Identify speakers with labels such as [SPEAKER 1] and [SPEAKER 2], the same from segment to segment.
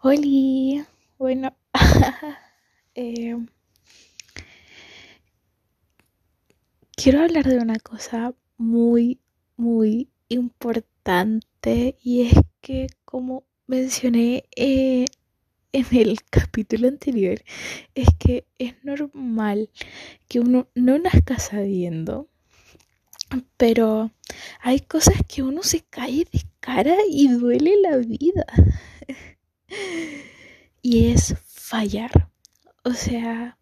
[SPEAKER 1] Hola, bueno, eh, quiero hablar de una cosa muy, muy importante y es que como mencioné eh, en el capítulo anterior, es que es normal que uno no nazca sabiendo, pero hay cosas que uno se cae de cara y duele la vida. y es fallar. O sea,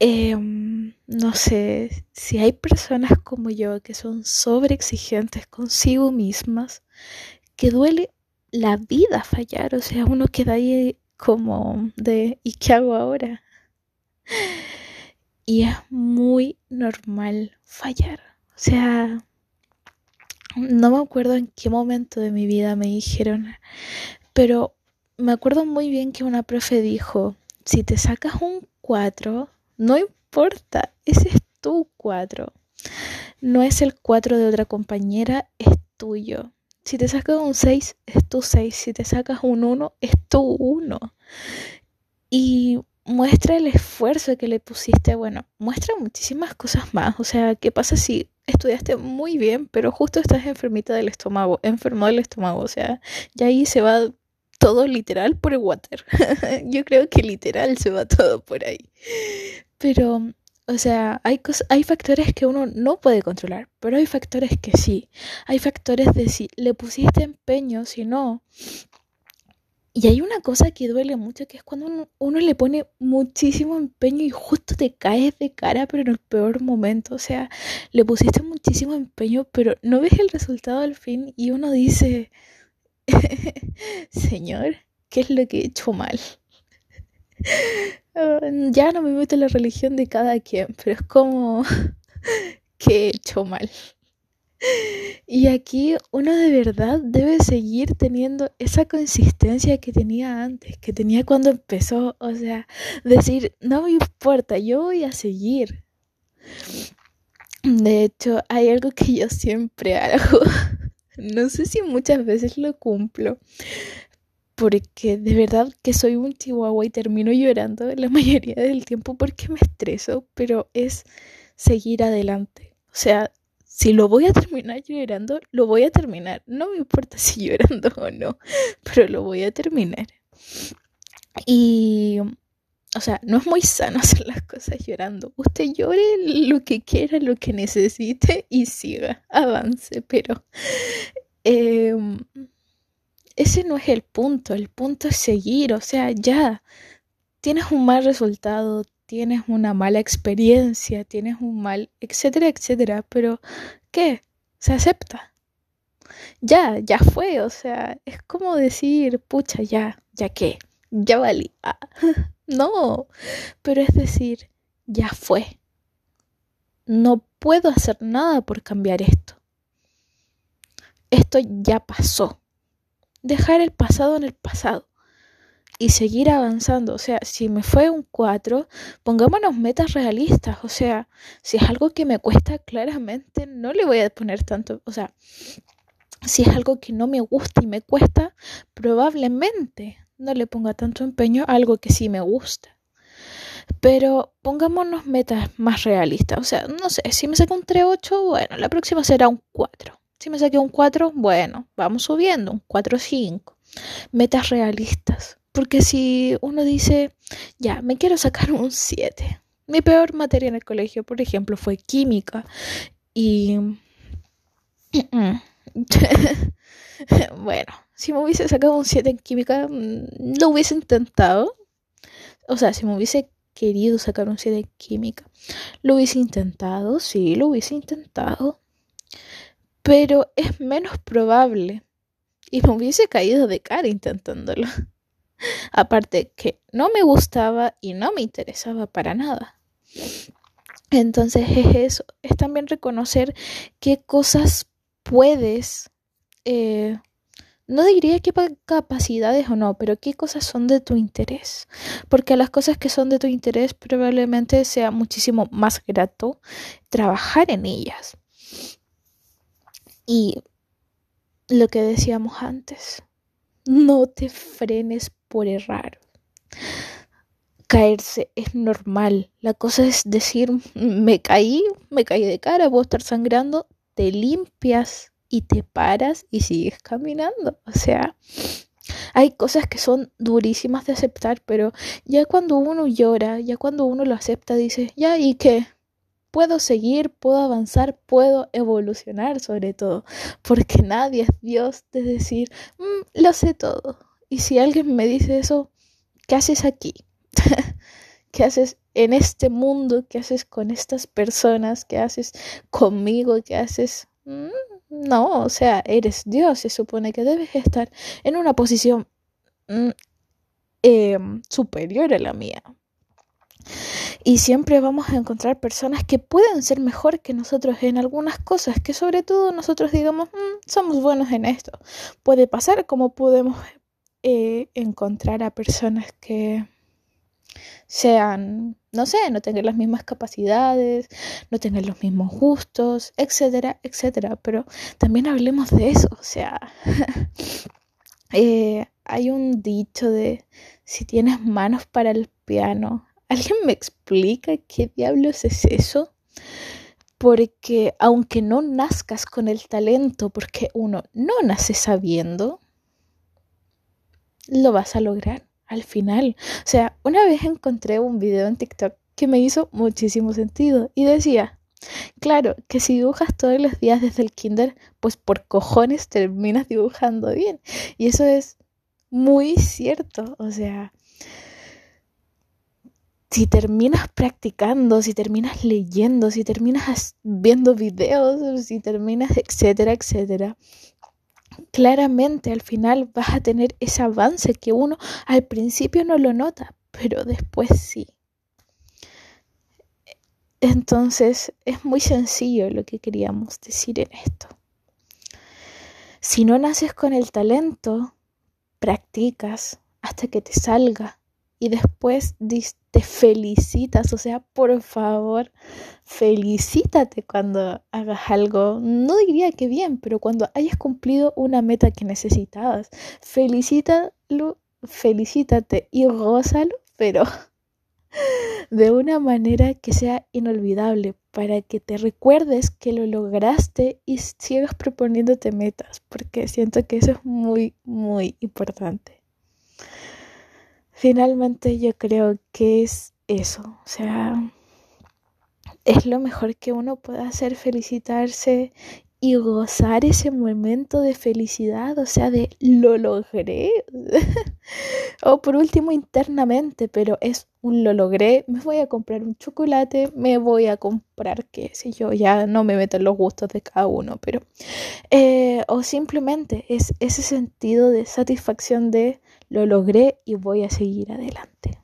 [SPEAKER 1] em, no sé, si hay personas como yo que son sobre exigentes consigo mismas, que duele la vida fallar, o sea, uno queda ahí como de ¿y qué hago ahora? Y es muy normal fallar. O sea, no me acuerdo en qué momento de mi vida me dijeron, pero me acuerdo muy bien que una profe dijo, si te sacas un 4, no importa, ese es tu 4. No es el 4 de otra compañera, es tuyo. Si te sacas un 6, es tu 6. Si te sacas un 1, es tu 1. Y muestra el esfuerzo que le pusiste. Bueno, muestra muchísimas cosas más. O sea, ¿qué pasa si estudiaste muy bien, pero justo estás enfermita del estómago, enfermo del estómago? O sea, ya ahí se va todo literal por el water. Yo creo que literal se va todo por ahí. Pero, o sea, hay, hay factores que uno no puede controlar, pero hay factores que sí. Hay factores de si le pusiste empeño, si no. Y hay una cosa que duele mucho, que es cuando uno, uno, le pone muchísimo empeño y justo te caes de cara, pero en el peor momento. O sea, le pusiste muchísimo empeño, pero no ves el resultado al fin y uno dice, Señor, ¿qué es lo que he hecho mal? Ya no me meto en la religión de cada quien, pero es como que he hecho mal. Y aquí uno de verdad debe seguir teniendo esa consistencia que tenía antes, que tenía cuando empezó. O sea, decir, no me importa, yo voy a seguir. De hecho, hay algo que yo siempre hago no sé si muchas veces lo cumplo, porque de verdad que soy un chihuahua y termino llorando la mayoría del tiempo porque me estreso, pero es seguir adelante. O sea, si lo voy a terminar llorando, lo voy a terminar. No me importa si llorando o no, pero lo voy a terminar. Y o sea, no es muy sano hacer las cosas llorando. Usted llore lo que quiera, lo que necesite y siga, avance, pero em, ese no es el punto, el punto es seguir, o sea, ya tienes un mal resultado, tienes una mala experiencia, tienes un mal, etcétera, etcétera, pero ¿qué? Se acepta. Ya, ya fue, o sea, es como decir, pucha, ya, ya qué, ya valí. Ah. No, pero es decir, ya fue. No puedo hacer nada por cambiar esto. Esto ya pasó. Dejar el pasado en el pasado y seguir avanzando. O sea, si me fue un 4, pongámonos metas realistas. O sea, si es algo que me cuesta claramente, no le voy a poner tanto. O sea, si es algo que no me gusta y me cuesta, probablemente no le ponga tanto empeño a algo que sí me gusta. Pero pongámonos metas más realistas. O sea, no sé, si me saco un 3-8, bueno, la próxima será un 4. Si me saqué un 4, bueno, vamos subiendo, un 4-5. Metas realistas. Porque si uno dice, ya, me quiero sacar un 7. Mi peor materia en el colegio, por ejemplo, fue química. Y... bueno, si me hubiese sacado un 7 en química, mm, lo hubiese intentado. O sea, si me hubiese querido sacar un 7 en química, lo hubiese intentado, sí, lo hubiese intentado. Pero es menos probable. Y me hubiese caído de cara intentándolo. Aparte que no me gustaba y no me interesaba para nada. Entonces es eso, es también reconocer qué cosas puedes eh, no diría qué capacidades o no, pero qué cosas son de tu interés. Porque las cosas que son de tu interés probablemente sea muchísimo más grato trabajar en ellas. Y lo que decíamos antes, no te frenes por errar. Caerse es normal. La cosa es decir, me caí, me caí de cara, puedo estar sangrando, te limpias y te paras y sigues caminando. O sea, hay cosas que son durísimas de aceptar, pero ya cuando uno llora, ya cuando uno lo acepta, dice, ya, ¿y qué? Puedo seguir, puedo avanzar, puedo evolucionar sobre todo, porque nadie es Dios de decir, mm, lo sé todo. Y si alguien me dice eso, ¿qué haces aquí? ¿Qué haces en este mundo? ¿Qué haces con estas personas? ¿Qué haces conmigo? ¿Qué haces? Mm, no, o sea, eres Dios, se supone que debes estar en una posición mm, em, superior a la mía. Y siempre vamos a encontrar personas que pueden ser mejor que nosotros en algunas cosas, que sobre todo nosotros digamos, mm, somos buenos en esto. Puede pasar como podemos eh, encontrar a personas que sean, no sé, no tengan las mismas capacidades, no tengan los mismos gustos, etcétera, etcétera. Pero también hablemos de eso, o sea, eh, hay un dicho de si tienes manos para el piano, ¿alguien me explica qué diablos es eso? Porque aunque no nazcas con el talento, porque uno no nace sabiendo, lo vas a lograr al final. O sea, una vez encontré un video en TikTok que me hizo muchísimo sentido y decía, claro, que si dibujas todos los días desde el kinder, pues por cojones terminas dibujando bien. Y eso es muy cierto, o sea, si terminas practicando, si terminas leyendo, si terminas viendo videos, si terminas, etcétera, etcétera, claramente al final vas a tener ese avance que uno al principio no lo nota, pero después sí. Entonces es muy sencillo lo que queríamos decir en esto. Si no naces con el talento, practicas hasta que te salga y después te felicitas, o sea, por favor, felicítate cuando hagas algo, no diría que bien, pero cuando hayas cumplido una meta que necesitabas, felicítalo, felicítate y gózalo, pero de una manera que sea inolvidable para que te recuerdes que lo lograste y sigas proponiéndote metas, porque siento que eso es muy, muy importante. Finalmente yo creo que es eso, o sea, es lo mejor que uno puede hacer, felicitarse y gozar ese momento de felicidad, o sea, de lo logré. o por último internamente, pero es un lo logré, me voy a comprar un chocolate, me voy a comprar, qué sé yo, ya no me meto en los gustos de cada uno, pero... Eh, o simplemente es ese sentido de satisfacción de lo logré y voy a seguir adelante.